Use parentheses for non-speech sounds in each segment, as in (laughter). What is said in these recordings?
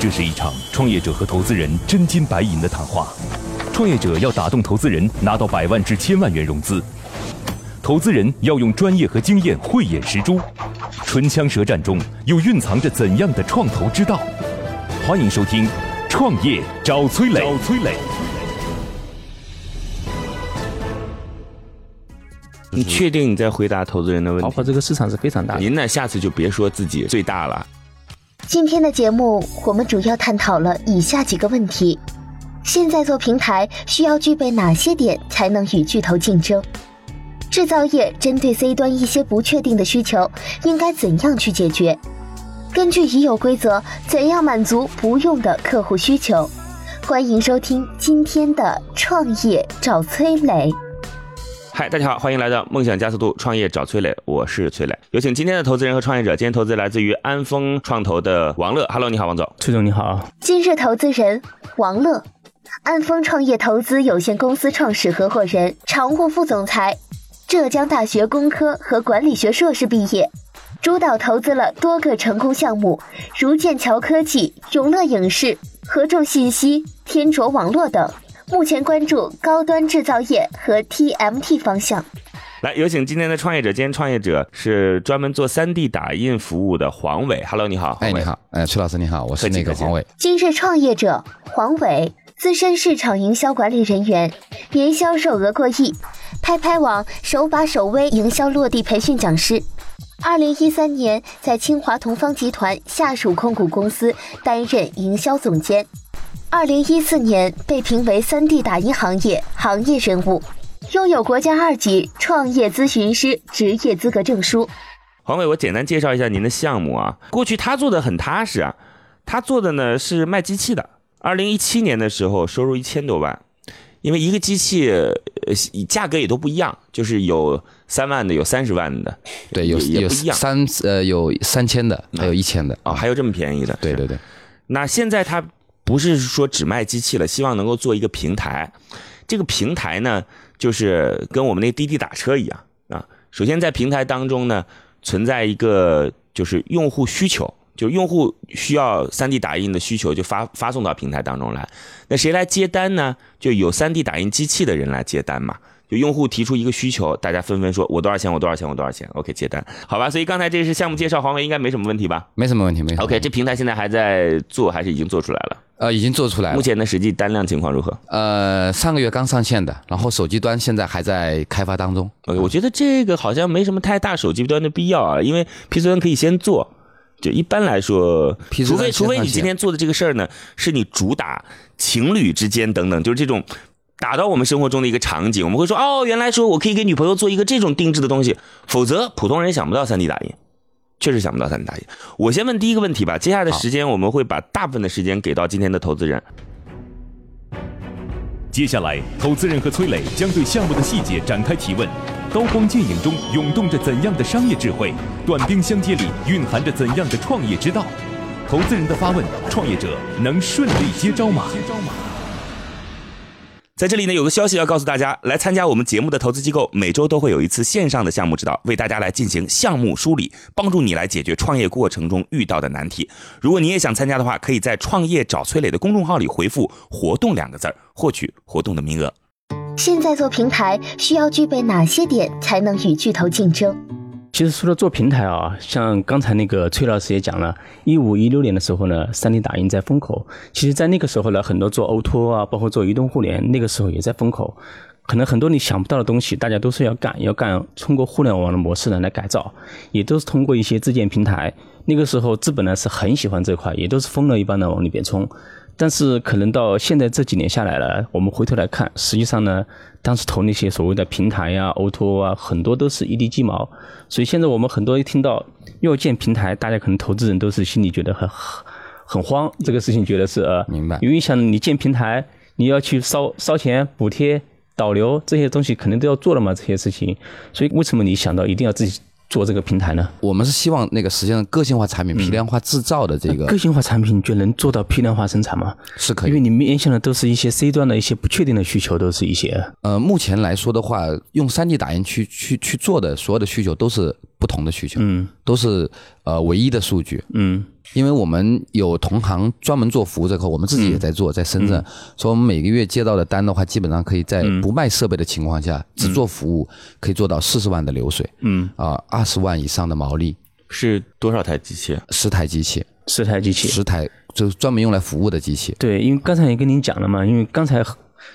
这是一场创业者和投资人真金白银的谈话。创业者要打动投资人，拿到百万至千万元融资；投资人要用专业和经验慧眼识珠。唇枪舌战中，又蕴藏着怎样的创投之道？欢迎收听《创业找崔磊》。找崔磊。你确定你在回答投资人的问题？包括这个市场是非常大的。您呢？下次就别说自己最大了。今天的节目，我们主要探讨了以下几个问题：现在做平台需要具备哪些点才能与巨头竞争？制造业针对 C 端一些不确定的需求，应该怎样去解决？根据已有规则，怎样满足不用的客户需求？欢迎收听今天的创业找崔磊。嗨，大家好，欢迎来到梦想加速度创业找崔磊，我是崔磊。有请今天的投资人和创业者。今天投资来自于安丰创投的王乐。Hello，你好，王总。崔总你好。今日投资人王乐，安丰创业投资有限公司创始合伙人、常务副总裁，浙江大学工科和管理学硕士毕业，主导投资了多个成功项目，如剑桥科技、永乐影视、合众信息、天卓网络等。目前关注高端制造业和 TMT 方向。来，有请今天的创业者。今天创业者是专门做 3D 打印服务的黄伟。Hello，你好。哎，你好。哎，崔老师你好，我是那个黄伟。今日创业者黄伟，资深市场营销管理人员，年销售额过亿，拍拍网首把首微营销落地培训讲师。二零一三年在清华同方集团下属控股公司担任营销总监。二零一四年被评为三 D 打印行业行业人物，拥有国家二级创业咨询师职业资格证书。黄伟，我简单介绍一下您的项目啊。过去他做的很踏实啊，他做的呢是卖机器的。二零一七年的时候收入一千多万，因为一个机器呃价格也都不一样，就是有三万的，有三十万的，对，有有三呃有三千的，还有一千的哦，还有这么便宜的，对对对。那现在他。不是说只卖机器了，希望能够做一个平台。这个平台呢，就是跟我们那滴滴打车一样啊。首先在平台当中呢，存在一个就是用户需求，就用户需要 3D 打印的需求，就发发送到平台当中来。那谁来接单呢？就有 3D 打印机器的人来接单嘛。就用户提出一个需求，大家纷纷说：“我多少钱？我多少钱？我多少钱？”OK，接单，好吧。所以刚才这是项目介绍，黄伟应该没什么问题吧？没什么问题，没。OK，这平台现在还在做，还是已经做出来了？呃，已经做出来了。目前的实际单量情况如何？呃，上个月刚上线的，然后手机端现在还在开发当中。OK，我觉得这个好像没什么太大手机端的必要啊，因为 PC 端可以先做。就一般来说，除非除非你今天做的这个事儿呢，是你主打情侣之间等等，就是这种。打到我们生活中的一个场景，我们会说哦，原来说我可以给女朋友做一个这种定制的东西，否则普通人想不到 3D 打印，确实想不到 3D 打印。我先问第一个问题吧，接下来的时间我们会把大部分的时间给到今天的投资人。接下来，投资人和崔磊将对项目的细节展开提问，刀光剑影中涌动着怎样的商业智慧？短兵相接里蕴含着怎样的创业之道？投资人的发问，创业者能顺利接招吗？在这里呢，有个消息要告诉大家：来参加我们节目的投资机构，每周都会有一次线上的项目指导，为大家来进行项目梳理，帮助你来解决创业过程中遇到的难题。如果你也想参加的话，可以在“创业找崔磊”的公众号里回复“活动”两个字儿，获取活动的名额。现在做平台需要具备哪些点才能与巨头竞争？其实除了做平台啊，像刚才那个崔老师也讲了，一五一六年的时候呢，3D 打印在风口。其实，在那个时候呢，很多做 O2O 啊，包括做移动互联，那个时候也在风口。可能很多你想不到的东西，大家都是要干，要干通过互联网的模式呢来改造，也都是通过一些自建平台。那个时候资本呢是很喜欢这块，也都是疯了一般的往里边冲。但是可能到现在这几年下来了，我们回头来看，实际上呢，当时投那些所谓的平台呀、O2O 啊，很多都是一地鸡毛。所以现在我们很多一听到要建平台，大家可能投资人都是心里觉得很很慌。这个事情觉得是呃，明白。因为想你建平台，你要去烧烧钱、补贴、导流这些东西，肯定都要做了嘛，这些事情。所以为什么你想到一定要自己？做这个平台呢？我们是希望那个实现个性化产品、批量化制造的这个个性化产品，就能做到批量化生产吗？是可以，因为你面向的都是一些 C 端的一些不确定的需求，都是一些。呃，目前来说的话，用 3D 打印去去去做的所有的需求都是不同的需求，嗯，都是呃唯一的数据，嗯。因为我们有同行专门做服务这块，我们自己也在做，在深圳，所以我们每个月接到的单的话，基本上可以在不卖设备的情况下，只做服务，可以做到四十万的流水，嗯，啊，二十万以上的毛利，是多少台机器？十台机器，十台机器，十台就是专门用来服务的机器。对，因为刚才也跟您讲了嘛，因为刚才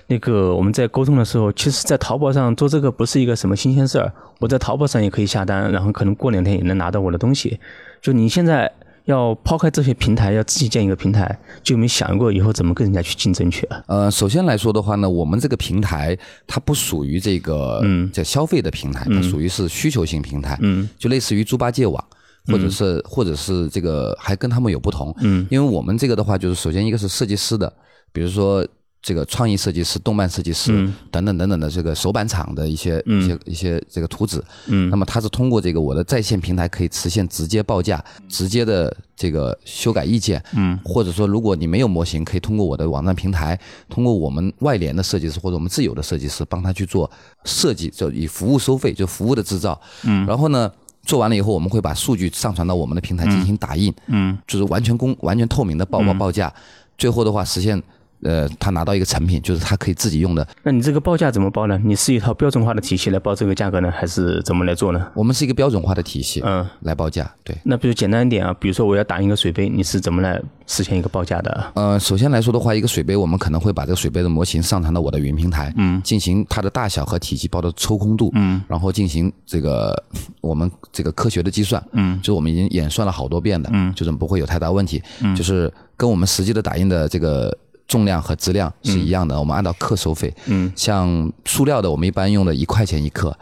那个我们在沟通的时候，其实，在淘宝上做这个不是一个什么新鲜事儿，我在淘宝上也可以下单，然后可能过两天也能拿到我的东西。就你现在要抛开这些平台，要自己建一个平台，就有没有想过以后怎么跟人家去竞争去啊？呃，首先来说的话呢，我们这个平台它不属于这个嗯叫消费的平台，它属于是需求型平台，嗯就类似于猪八戒网。或者是，或者是这个还跟他们有不同，嗯，因为我们这个的话，就是首先一个是设计师的，比如说这个创意设计师、动漫设计师、嗯。等等等等的这个手板厂的一些、一些一些这个图纸，嗯。那么它是通过这个我的在线平台可以实现直接报价、直接的这个修改意见，嗯，或者说如果你没有模型，可以通过我的网站平台，通过我们外联的设计师或者我们自有的设计师帮他去做设计，就以服务收费，就服务的制造，嗯，然后呢。做完了以后，我们会把数据上传到我们的平台进行打印，嗯。就是完全公、完全透明的报报报价，最后的话实现，呃，他拿到一个成品，就是他可以自己用的。那你这个报价怎么报呢？你是一套标准化的体系来报这个价格呢，还是怎么来做呢？我们是一个标准化的体系，嗯，来报价。对，那比如简单一点啊，比如说我要打印一个水杯，你是怎么来实现一个报价的啊？呃，首先来说的话，一个水杯，我们可能会把这个水杯的模型上传到我的云平台，嗯，进行它的大小和体积包的抽空度，嗯，然后进行这个我们这个科学的计算，嗯，就是我们已经演算了好多遍的，嗯，就是不会有太大问题，嗯，就是跟我们实际的打印的这个重量和质量是一样的，我们按照克收费，嗯，像塑料的，我们一般用的一块钱一克。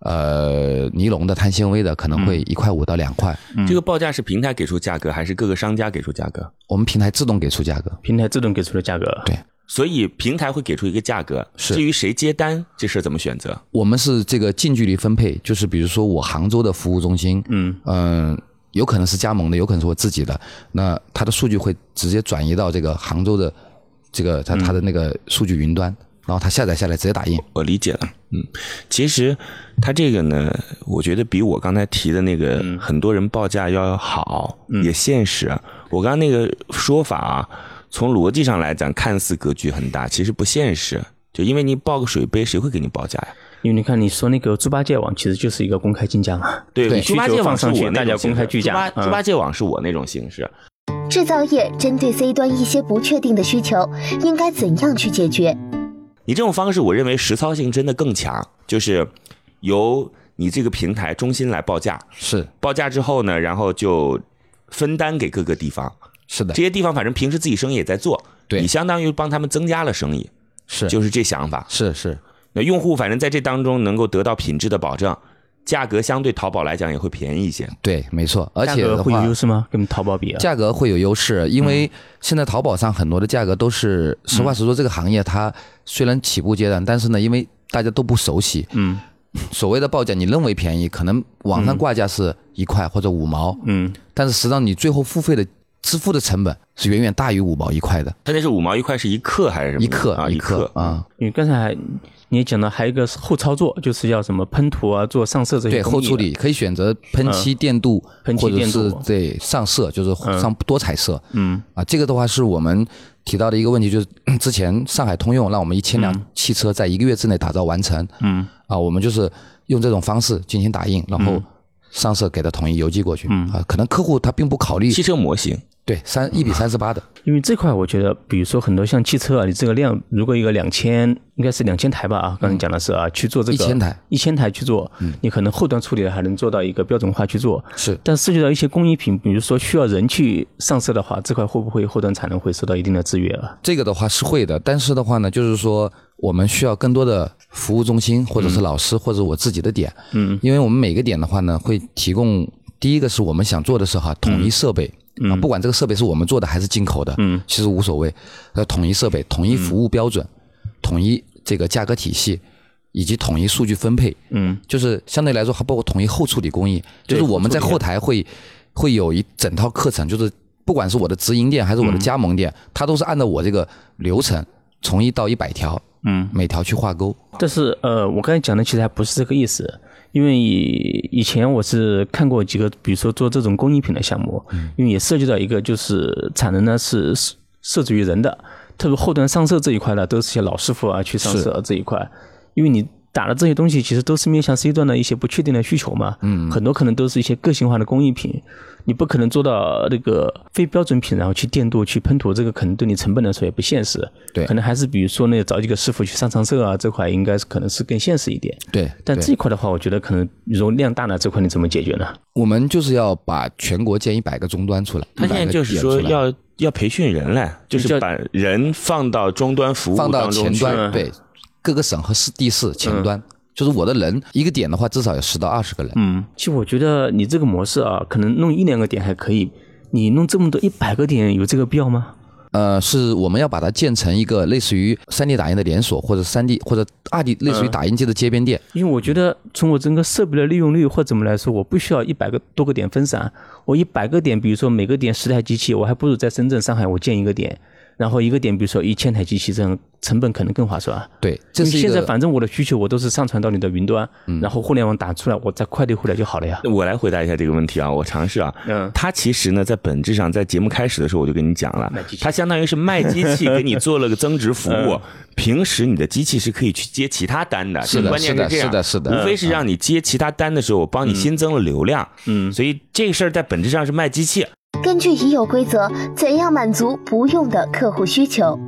呃，尼龙的、碳纤维的可能会一块五到两块，这个报价是平台给出价格，还是各个商家给出价格？我们平台自动给出价格。平台自动给出的价格。对所以平台会给出一个价格，是至于谁接单，这事儿怎么选择？我们是这个近距离分配，就是比如说我杭州的服务中心，嗯嗯、有可能是加盟的，有可能是我自己的，那它的数据会直接转移到这个杭州的这个它它的那个数据云端，然后它下载下来直接打印。我理解了，嗯，其实它这个呢，我觉得比我刚才提的那个很多人报价要好，也现实。我刚刚那个说法啊，从逻辑上来讲，看似格局很大，其实不现实。就因为你报个水杯，谁会给你报价呀？因为你看你说那个猪八戒网其实就是一个公开竞价嘛，对，猪八戒网上去我那大家公开竞价嗯猪八猪八戒网是我那种形式。制造业针对 C 端一些不确定的需求，应该怎样去解决？你这种方式，我认为实操性真的更强，就是由你这个平台中心来报价，是。报价之后呢，然后就分担给各个地方，是的。这，些地方反正平时自己生意也在做，对。你相当于帮他们增加了生意，是。就是这想法。是是，那用户反正在这当中能够得到品质的保证，价格相对淘宝来讲也会便宜一些。对，没错。而价格会有且的话，优势吗？跟淘宝比啊？价格会有优势，因嗯为现在淘宝上很多的价格都是，实话实说，这个行业它虽然起步阶段，但是呢，因为大家都不熟悉，嗯所谓的报价你认为便宜，可能网上挂价是一块或者五毛，嗯，但是实际上你最后付费的支付的成本是远远大于五毛一块的，它那是五毛一块是一克还是什么？一克啊，一克啊，因为刚才还你也讲到还有一个是后操作，就是要什么喷涂啊、做上色这些对后处理可以选择喷漆、电镀，喷漆或者电镀。是对上色，就是上多彩色。嗯。啊，这个的话是我们提到的一个问题，就是 (clears throat) 之前上海通用让我们一千辆汽车在一个月之内打造完成，嗯。啊，我们就是用这种方式进行打印，然后上色给它统一邮寄过去，嗯。啊，可能客户他并不考虑汽车模型。对三一比三十八的，因为这块我觉得，比如说很多像汽车啊，你这个量如果一个两千，应该是两千台吧啊，刚才讲的是啊，去做这个1000台，一千台去做，你可能后端处理还能做到一个标准化去做，是但涉及到一些工艺品，比如说需要人去上色的话，这块会不会后端产能会受到一定的制约啊？这个的话是会的，但是的话呢，就是说我们需要更多的服务中心，或者是老师，或者我自己的点，嗯，因为我们每个点的话呢，会提供第一个是我们想做的是哈统一设备。啊，不管这个设备是我们做的还是进口的，嗯，其实无所谓。呃，统一设备、统一服务标准、统一这个价格体系，以及统一数据分配，嗯。就是相对来说还包括统一后处理工艺，就是我们在后台会会有一整套课程，就是不管是我的直营店还是我的加盟店，它都是按照我这个流程从一到一百条，嗯，每条去划勾。但是呃，我刚才讲的其实还不是这个意思，因为以前我是看过几个，比如说做这种工艺品的项目，因为也涉及到一个就是产能呢是设置于人的，特别后端上色这一块呢，都是些老师傅啊去上色这一块，因为你。打的这些东西其实都是面向 C 端的一些不确定的需求嘛，嗯，很多可能都是一些个性化的工艺品，你不可能做到那个非标准品，然后去电镀、去喷涂，这个可能对你成本来说也不现实，对，可能还是比如说那找几个师傅去上上色啊，这块应该是可能是更现实一点，对，但这一块的话，我觉得可能容量大了，这块你怎么解决呢？我们就是要把全国建一百个终端出来，他现在就是说要要培训人嘞，就是把人放到终端服务放到前端，对。各个省和市地市前端，就是我的人一个点的话，至少有十到二十个人。嗯，其实我觉得你这个模式啊，可能弄一两个点还可以，你弄这么多一百个点，有这个必要吗？呃，是我们要把它建成一个类似于三 D 打印的连锁，或者三 D 或者二 D 类似于打印机的街边店。因为我觉得从我整个设备的利用率或怎么来说，我不需要一百个多个点分散，我一百个点，比如说每个点十台机器，我还不如在深圳、上海我建一个点。然后一个点，比如说一千台机器，这样成本可能更划算。对，这是现在反正我的需求，我都是上传到你的云端，然后互联网打出来，我再快递回来就好了呀。我来回答一下这个问题啊，我尝试啊。嗯。它其实呢，在本质上，在节目开始的时候我就跟你讲了，它相当于是卖机器给你做了个增值服务。(laughs) 平时你的机器是可以去接其他单的，是的，关键是这样，是的，是的，无非是让你接其他单的时候，我帮你新增了流量。嗯。所以这个事儿在本质上是卖机器。根据已有规则，怎样满足不用的客户需求？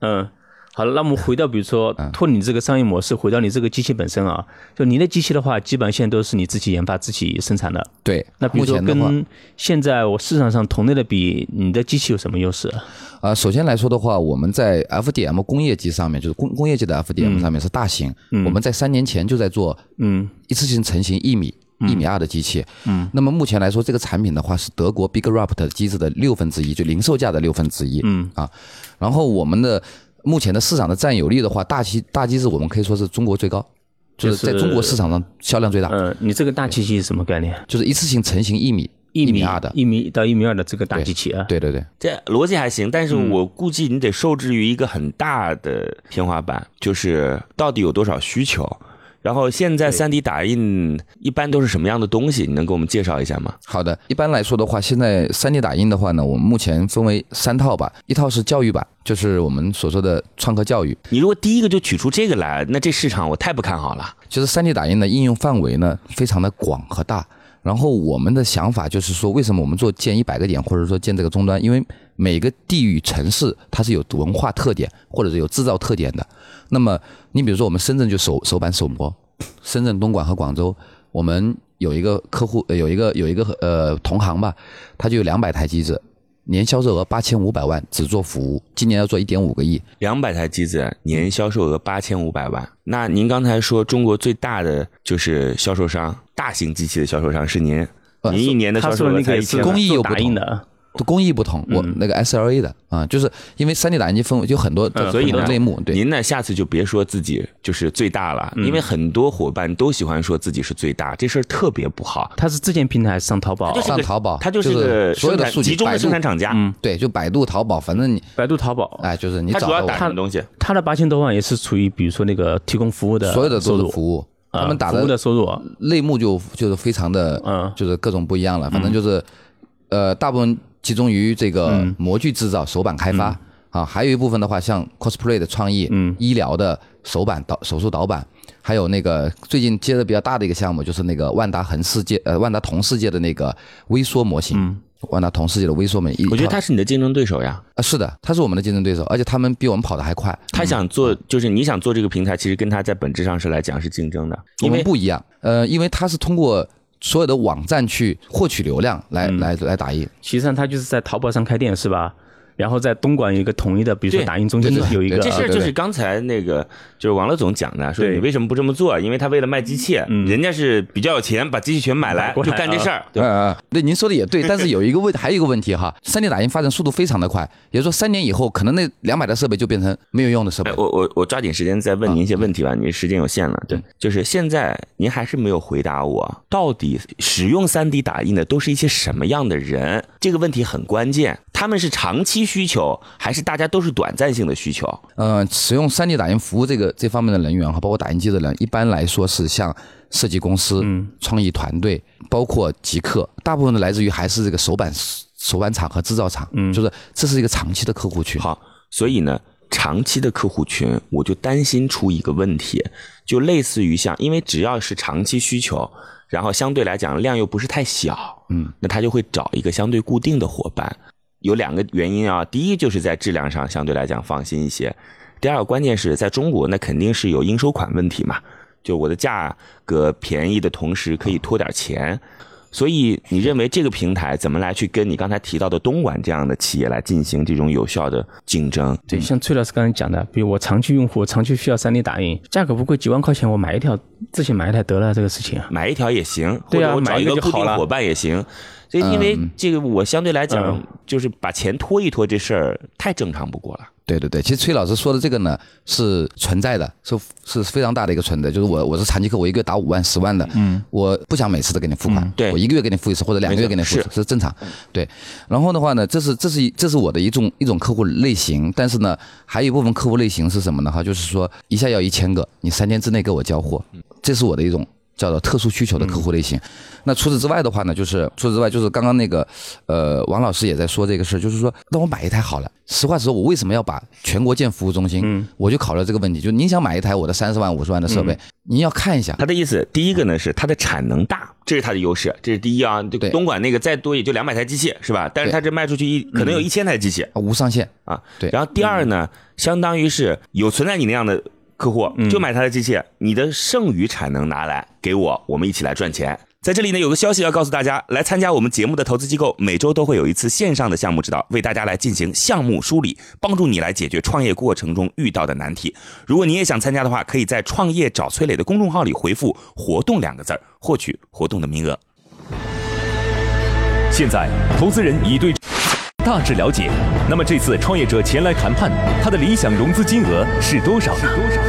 嗯，好了，那我们回到比如说脱你这个商业模式，回到你这个机器本身啊，就你的机器的话，基本上现在都是你自己研发、自己生产的。对，那比如说跟现在我市场上同类的比，你的机器有什么优势？啊，首先来说的话，我们在 FDM 工业机上面，就是工工业级的 FDM 上面是大型，我们在三年前就在做，嗯，一次性成型一米。一米二的机器，嗯，那么目前来说，这个产品的话是德国 Big Raptor 机子的六分之一，就零售价的六分之一，嗯啊，然后我们的目前的市场的占有率的话，大机大机子我们可以说是中国最高，就是在中国市场上销量最大。嗯，你这个大机器是什么概念？就是一次性成型一米一米二的，一米到一米二的这个大机器啊。对对对，这逻辑还行，但是我估计你得受制于一个很大的天花板，就是到底有多少需求。然后现在三 D 打印一般都是什么样的东西？你能给我们介绍一下吗？好的，一般来说的话，现在三 D 打印的话呢，我们目前分为三套吧。一套是教育版，就是我们所说的创客教育。你如果第一个就取出这个来，那这市场我太不看好了。其实三 D 打印的应用范围呢非常的广和大。然后我们的想法就是说，为什么我们做建一百个点，或者说建这个终端？因为每个地域城市它是有文化特点，或者是有制造特点的。那么你比如说我们深圳就手手板手模，深圳、东莞和广州，我们有一个客户，有一个有一个呃同行吧，他就有两百台机子，年销售额八千五百万，只做服务，今年要做一点五个亿。两百台机子，年销售额八千五百万。那您刚才说中国最大的就是销售商，大型机器的销售商是您，您一年的销售额才一千工艺又不同。工艺不同，我那个 SLA 的啊，就是因为三 D 打印机分为就很多，所以呢类目。对，您呢下次就别说自己就是最大了，因为很多伙伴都喜欢说自己是最大，这事儿特别不好。他是自建平台上淘宝，上淘宝，他就是个所有的数据集中的生产厂家。嗯，对，就百度、淘宝，反正你百度、淘宝，哎，就是你找主要打什么东西？他的八千多万也是处于比如说那个提供服务的所有的都是服务，他们打的收入类目就就是非常的，嗯，就是各种不一样了。反正就是呃，大部分。集中于这个模具制造、手板开发啊，还有一部分的话，像 cosplay 的创意、医疗的手板导手术导板，还有那个最近接的比较大的一个项目，就是那个万达恒世界呃万达同世界的那个微缩模型，万达同世界的微缩模型。我觉得他是你的竞争对手呀。啊，是的，他是我们的竞争对手，而且他们比我们跑得还快。他想做，就是你想做这个平台，其实跟他在本质上是来讲是竞争的，因为不一样。呃，因为他是通过。所有的网站去获取流量，来来来打印。其实上，他就是在淘宝上开店，是吧？然后在东莞有一个统一的，比如说打印中心有一个。这事就是刚才那个，就是王乐总讲的，说你为什么不这么做？因为他为了卖机器，人家是比较有钱，把机器全买来就干这事儿。对啊，对，您说的也对，(laughs) 但是有一个问，还有一个问题哈，三 D 打印发展速度非常的快，也就是说三年以后，可能那两百台设备就变成没有用的设备。我我我抓紧时间再问您一些问题吧，您时间有限了。对，就是现在您还是没有回答我，到底使用三 D 打印的都是一些什么样的人？这个问题很关键。他们是长期需求，还是大家都是短暂性的需求？呃，使用 3D 打印服务这个这方面的人员哈，包括打印机的人，一般来说是像设计公司、创意团队，包括极客，大部分的来自于还是这个手板手板厂和制造厂，嗯，就是这是一个长期的客户群。好，所以呢，长期的客户群，我就担心出一个问题，就类似于像，因为只要是长期需求。然后相对来讲量又不是太小，嗯，那他就会找一个相对固定的伙伴。有两个原因啊，第一就是在质量上相对来讲放心一些，第二个关键是在中国那肯定是有应收款问题嘛，就我的价格便宜的同时可以拖点钱。所以你认为这个平台怎么来去跟你刚才提到的东莞这样的企业来进行这种有效的竞争？对，像崔老师刚才讲的，比如我长期用户长期需要 3D 打印，价格不贵，几万块钱我买一条，自己买一台得了，这个事情啊，买一条也行，对啊，我找一个固定伙伴也行。所以因为这个，我相对来讲就是把钱拖一拖这事儿太正常不过了。对对对，其实崔老师说的这个呢是存在的，是是非常大的一个存在。就是我我是长期客，我一个月打五万、十万的，嗯，我不想每次都给你付款，对，我一个月给你付一次或者两个月给你付一次是正常，对。然后的话呢，这是这是这是我的一种一种客户类型，但是呢，还有一部分客户类型是什么呢？哈，就是说一下要一千个，你三天之内给我交货，这是我的一种。叫做特殊需求的客户类型。那除此之外的话呢，就是除此之外，就是刚刚那个，呃，王老师也在说这个事就是说，那我买一台好了。实话实说，我为什么要把全国建服务中心？嗯，我就考虑这个问题，就您想买一台我的三十万、五十万的设备，您要看一下。他的意思，第一个呢是它的产能大，这是它的优势，这是第一啊。对，东莞那个再多也就两百台机器是吧？但是它这卖出去一可能有一千台机器，无上限啊。对。然后第二呢，相当于是有存在你那样的。客户就买他的机器，你的剩余产能拿来给我，我们一起来赚钱。在这里呢，有个消息要告诉大家，来参加我们节目的投资机构，每周都会有一次线上的项目指导，为大家来进行项目梳理，帮助你来解决创业过程中遇到的难题。如果你也想参加的话，可以在“创业找崔磊”的公众号里回复“活动”两个字儿，获取活动的名额。现在，投资人已对。大致了解，那么这次创业者前来谈判，他的理想融资金额是多少？是多少？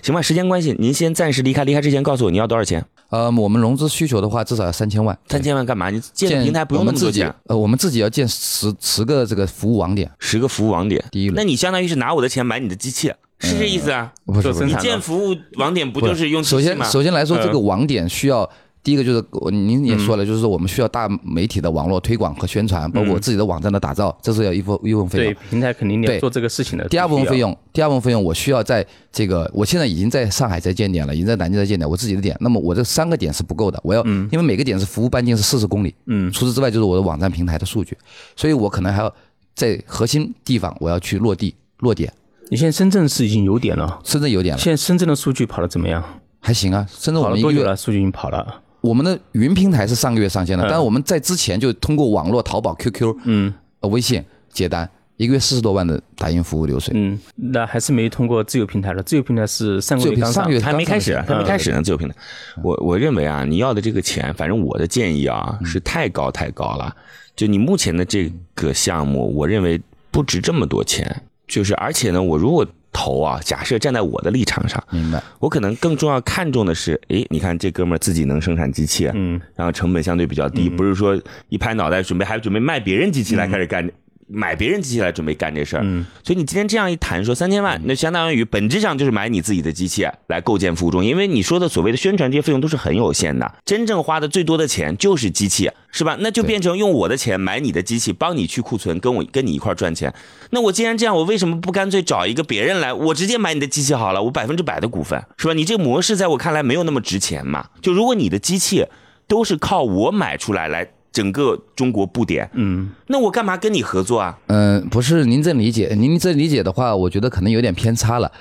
行吧，时间关系，您先暂时离开。离开之前告诉我你要多少钱？呃，我们融资需求的话，至少要三千万。三千万干嘛？你建平台不用那么多钱。呃，我们自己要建十十个这个服务网点，十个服务网点。第一那你相当于是拿我的钱买你的机器，是这意思啊？不是，你建服务网点不就是用首先，首先来说，这个网点需要。第一个就是您也说了，就是说我们需要大媒体的网络推广和宣传，包括自己的网站的打造，这是要一部一部分费用。对，平台肯定要做这个事情的。第二部分费用，第二部分费用，我需要在这个，我现在已经在上海在建点了，已经在南京在建点，我自己的点。那么我这三个点是不够的，我要，因为每个点是服务半径是四十公里。嗯。除此之外，就是我的网站平台的数据，所以我可能还要在核心地方我要去落地落点。你现在深圳是已经有点了，深圳有点了。现在深圳的数据跑的怎么样？还行啊，深圳我们多久了？数据已经跑了。我们的云平台是上个月上线的，但是我们在之前就通过网络、淘宝、QQ、嗯、微信接单，一个月四十多万的打印服务流水。嗯，那还是没通过自由平台了。自由平台是上个月刚上，还没开始，还没开始呢。自由平台，我我认为啊，你要的这个钱，反正我的建议啊，是太高太高了。就你目前的这个项目，我认为不值这么多钱。就是而且呢，我如果投啊！假设站在我的立场上，明白，我可能更重要看重的是，哎，你看这哥们儿自己能生产机器，嗯，然后成本相对比较低，不是说一拍脑袋准备还准备卖别人机器来开始干。买别人机器来准备干这事儿，所以你今天这样一谈说三千万，那相当于本质上就是买你自己的机器来构建服务中心，因为你说的所谓的宣传这些费用都是很有限的，真正花的最多的钱就是机器，是吧？那就变成用我的钱买你的机器，帮你去库存，跟我跟你一块赚钱。那我既然这样，我为什么不干脆找一个别人来，我直接买你的机器好了，我百分之百的股份，是吧？你这个模式在我看来没有那么值钱嘛？就如果你的机器都是靠我买出来来。整个中国布点，嗯，那我干嘛跟你合作啊？嗯，不是您这理解，您这理解的话，我觉得可能有点偏差了。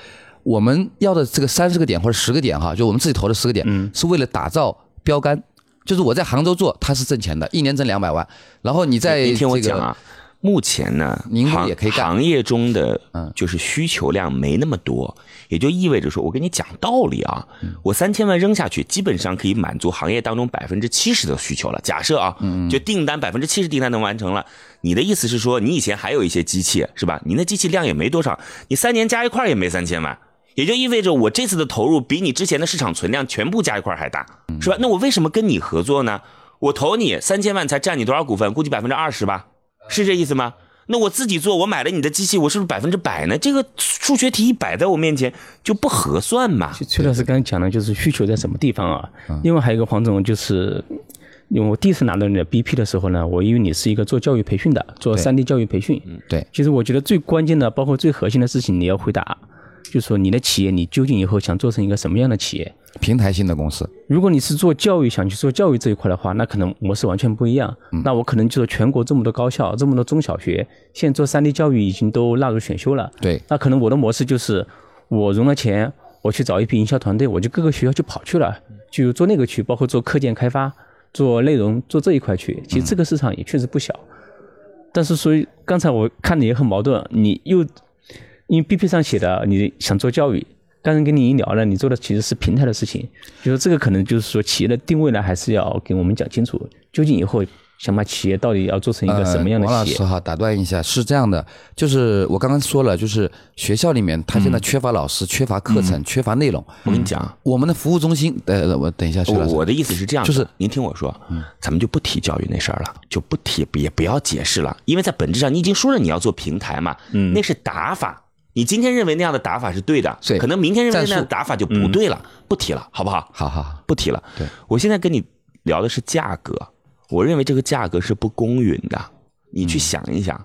我们要的这个三十个点或者十个点哈，就我们自己投的十个点，嗯，是为了打造标杆，就是我在杭州做，它是挣钱的，一年挣两百万。然后你在听我讲啊。目前呢，也可以行业中的，嗯，就是需求量没那么多，也就意味着说，我跟你讲道理啊，我三千万扔下去，基本上可以满足行业当中百分之七十的需求了。假设啊，就订单百分之七十订单能完成了，你的意思是说，你以前还有一些机器是吧？你那机器量也没多少，你三年加一块也没三千万，也就意味着我这次的投入比你之前的市场存量全部加一块还大，是吧？那我为什么跟你合作呢？我投你三千万才占你多少股份？估计百分之二十吧，是这意思吗？那我自己做，我买了你的机器，我是不是百分之百呢？这个数学题一摆在我面前就不合算嘛。崔老师刚才讲的就是需求在什么地方啊？另外还有一个黄总就是。因为我第一次拿到你的 BP 的时候呢，我以为你是一个做教育培训的，做 3D 教育培训。对，其实我觉得最关键的，包括最核心的事情，你要回答，就是说你的企业，你究竟以后想做成一个什么样的企业？平台性的公司。如果你是做教育，想去做教育这一块的话，那可能模式完全不一样。那我可能就是全国这么多高校，这么多中小学，现在做三 D 教育已经都纳入选修了。对，那可能我的模式就是，我融了钱，我去找一批营销团队，我就各个学校就跑去了，就做那个去，包括做课件开发。做内容做这一块去，其实这个市场也确实不小，但是所以刚才我看你也很矛盾，你又因为 BP 上写的你想做教育，刚才跟你一聊呢，你做的其实是平台的事情，就是这个可能就是说企业的定位呢，还是要给我们讲清楚，究竟以后想把企业到底要做成一个什么样的企业？呃、王老师哈，打断一下，是这样的，就是我刚刚说了，就是学校里面他现在缺乏老师、嗯、缺乏课程、嗯、缺乏内容。我跟你讲，我们的服务中心，呃，我等一下，我我的意思是这样，就是您听我说，嗯，咱们就不提教育那事儿了，就不提，也不要解释了，因为在本质上你已经说了你要做平台嘛，嗯，那是打法。你今天认为那样的打法是对的，可能明天认为那样的打法就不对了，不提了，好不好？好好，不提了。对，我现在跟你聊的是价格，我认为这个价格是不公允的。你去想一想，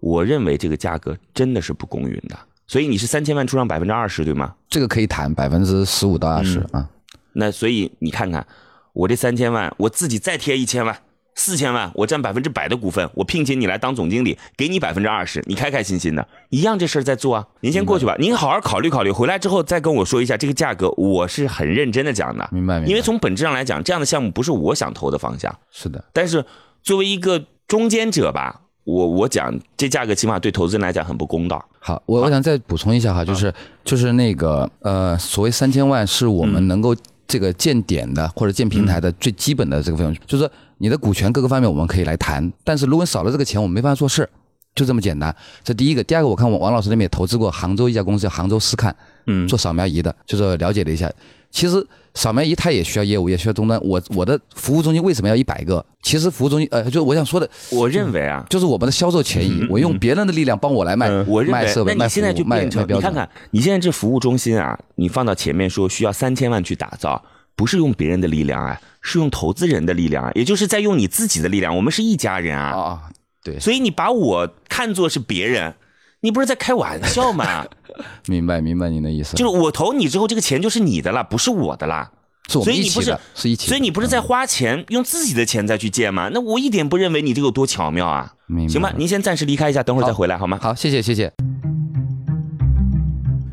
我认为这个价格真的是不公允的。所以你是三千万出让百分之二十，对吗？这个可以谈百分之十五到二十啊。那所以你看看，我这三千万，我自己再贴一千万。四千万，我占百分之百的股份，我聘请你来当总经理，给你百分之二十，你开开心心的，一样这事儿在做啊。您先过去吧，您好好考虑考虑，回来之后再跟我说一下这个价格，我是很认真的讲的。明白，明白。因为从本质上来讲，这样的项目不是我想投的方向。是的。但是作为一个中间者吧，我我讲这价格起码对投资人来讲很不公道。好，我我想再补充一下哈，就是就是那个呃，所谓三千万是我们能够这个建点的或者建平台的最基本的这个费用，就是说。你的股权各个方面我们可以来谈，但是如果少了这个钱，我们没办法做事，就这么简单。这第一个，第二个，我看王王老师那边也投资过杭州一家公司叫杭州思看，嗯，做扫描仪的，就是了解了一下。其实扫描仪它也需要业务，也需要终端。我我的服务中心为什么要一百个？其实服务中心，呃，就是我想说的，我认为啊，就是我们的销售权益，我用别人的力量帮我来卖，我认为卖设备、卖服那你现在就务、卖变成卖标准。你看看，你现在这服务中心啊，你放到前面说需要三千万去打造，不是用别人的力量啊，是用投资人的力量啊，也就是在用你自己的力量。我们是一家人啊，啊，对，所以你把我看作是别人，你不是在开玩笑吗？(laughs) 明白明白您的意思，就是我投你之后，这个钱就是你的了，不是我的啦。所以你不是。所以你不是在花钱，用自己的钱再去借吗？那我一点不认为你这个有多巧妙啊。明白行吧，您先暂时离开一下，等会儿再回来好吗？好，谢谢谢谢。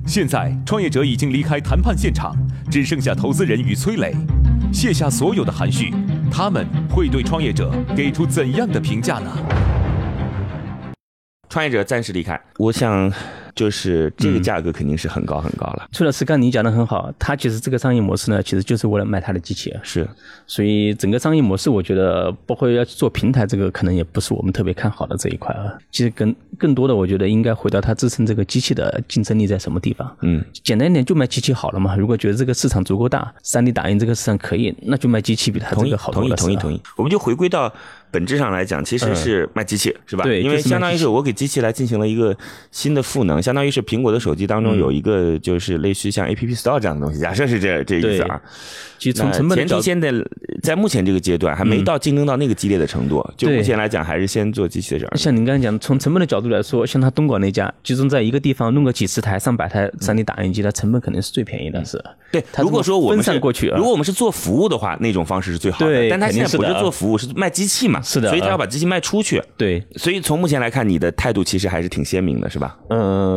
现在，创业者已经离开谈判现场，只剩下投资人与崔磊，卸下所有的含蓄，他们会对创业者给出怎样的评价呢？创业者暂时离开，我想就是这嗯个价格肯定是很高很高了。崔老师，刚你讲的很好，他其实这个商业模式呢，其实就是为了卖他的机器，是，所以整个商业模式，我觉得包括要做平台，这个可能也不是我们特别看好的这一块啊。其实更更多的，我觉得应该回到它支撑这个机器的竞争力在什么地方。嗯，简单一点，就卖机器好了嘛。如果觉得这个市场足够大三 D 打印这个市场可以，那就卖机器比它同意这个好多同意了。是吧同意同意。我们就回归到本质上来讲，其实是卖机器，是吧？对因为相当于是我给机器来进行了一个新的赋能，相当于是苹果的手机当中嗯有一个就是类似于像 App Store 这样的东西，假设是这这意思啊。其实从成本前提现在在目前这个阶段还没嗯到竞争到那个激烈的程度，就目前来讲还是先做机器的这样。像您刚才讲，从成本的角度来说，像他东莞那家，集中在一个地方弄个几十台、上百台 3D 打印机，它成本肯定是最便宜的，是。对，如果说我们分散是过去啊如果我们是做服务的话，那种方式是最好的。对但他现在不是做服务，是卖机器嘛？是的所以他要把机器卖出去。对，所以从目前来看，你的态度其实还是挺鲜明的，是吧？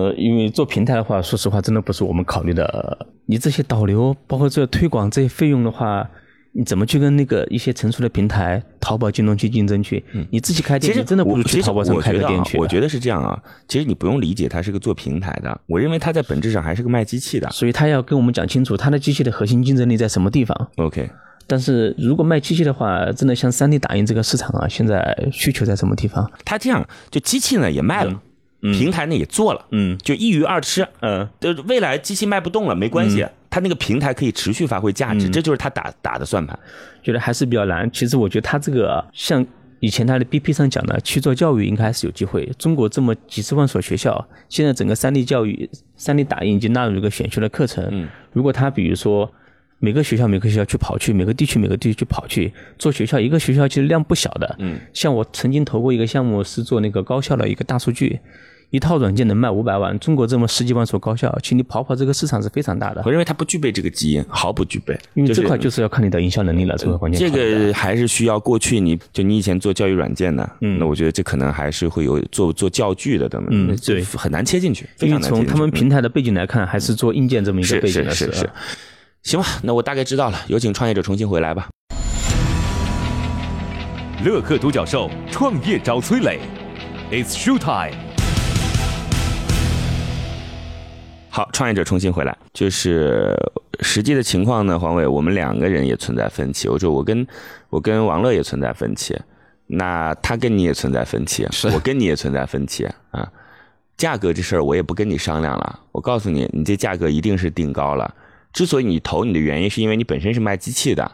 呃，因为做平台的话，说实话，真的不是我们考虑的。你这些导流，包括这推广这些费用的话，你怎么去跟那个一些成熟的平台，淘宝、京东去竞争去？你自己开店，嗯其实你真的不如去淘宝上开个店去。我觉得是这样啊，其实你不用理解它是个做平台的，我认为它在本质上还是个卖机器的。所以他要跟我们讲清楚，他的机器的核心竞争力在什么地方。OK，但是如果卖机器的话，真的像 3D 打印这个市场啊，现在需求在什么地方？它这样就机器呢也卖了，平台呢也做了，嗯就一鱼二吃。嗯，呃，未来机器卖不动了没关系，它那个平台可以持续发挥价值，这就是他打打的算盘。觉得还是比较难。其实我觉得他这个像以前他的 BP 上讲的去做教育，应该还是有机会。中国这么几十万所学校，现在整个三 D 教育、三 D 打印已经纳入一个选修的课程。嗯，如果他比如说每个学校每个学校去跑去，每个地区每个地区去跑去做学校，一个学校其实量不小的。嗯，像我曾经投过一个项目，是做那个高校的一个大数据。一套软件能卖五百万，中国这么十几万所高校，请你跑跑这个市场是非常大的。我认为它不具备这个基因，毫不具备。因为这块就是要看你的营销能力了，这个关键。这个还是需要过去你就你以前做教育软件的，嗯，那我觉得这可能还是会有做做教具的等等，嗯，对，很难切进去。非常难从他们平台的背景来看，还是做硬件这么一个背景的。是是是。行吧，那我大概知道了。有请创业者重新回来吧。乐客独角兽创业找崔磊，It's show time。好，创业者重新回来，就是实际的情况呢。黄伟，我们两个人也存在分歧。我说我跟我跟王乐也存在分歧，那他跟你也存在分歧，我跟你也存在分歧啊。价格这事儿我也不跟你商量了。我告诉你，你这价格一定是定高了。之所以你投你的原因，是因为你本身是卖机器的，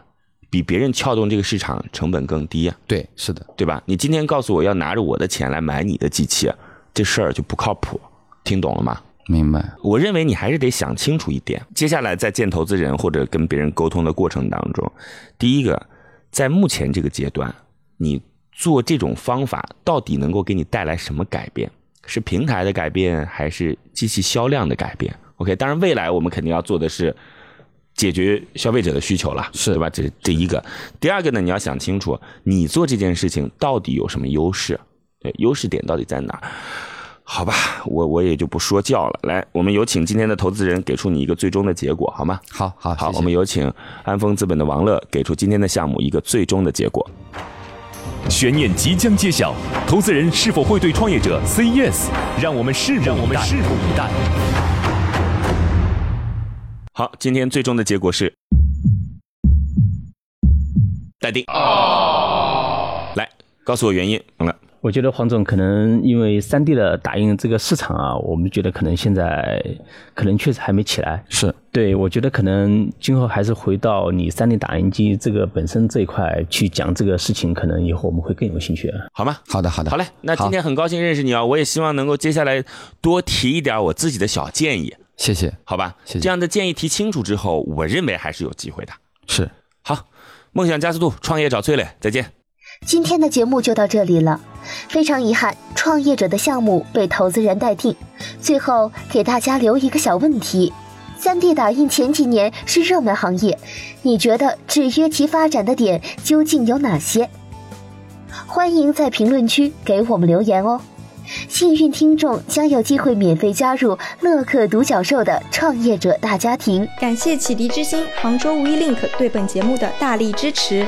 比别人撬动这个市场成本更低。对，是的，对吧？你今天告诉我要拿着我的钱来买你的机器，这事儿就不靠谱。听懂了吗？明白，我认为你还是得想清楚一点。接下来在见投资人或者跟别人沟通的过程当中，第一个，在目前这个阶段，你做这种方法到底能够给你带来什么改变？是平台的改变，还是机器销量的改变？OK，当然未来我们肯定要做的是解决消费者的需求了，是吧？这是第一个。第二个呢，你要想清楚，你做这件事情到底有什么优势？对，优势点到底在哪儿？好吧，我我也就不说教了。来，我们有请今天的投资人给出你一个最终的结果，好吗？好，好，好。我们有请安丰资本的王乐给出今天的项目一个最终的结果。悬念即将揭晓，投资人是否会对创业者 say yes？让我们拭目让我们拭目以待。好，今天最终的结果是待定。来，告诉我原因，王乐。我觉得黄总可能因为三 D 的打印这个市场啊，我们觉得可能现在可能确实还没起来。是对，我觉得可能今后还是回到你三 D 打印机这个本身这一块去讲这个事情，可能以后我们会更有兴趣。好吗？好的，好的。好嘞，那今天很高兴认识你啊！我也希望能够接下来多提一点我自己的小建议。谢谢，好吧？谢谢。这样的建议提清楚之后，我认为还是有机会的。是，好，梦想加速度，创业找崔磊，再见。今天的节目就到这里了，非常遗憾，创业者的项目被投资人代替。最后给大家留一个小问题：3D 打印前几年是热门行业，你觉得制约其发展的点究竟有哪些？欢迎在评论区给我们留言哦。幸运听众将有机会免费加入乐客独角兽的创业者大家庭。感谢启迪之星、杭州无一 link 对本节目的大力支持。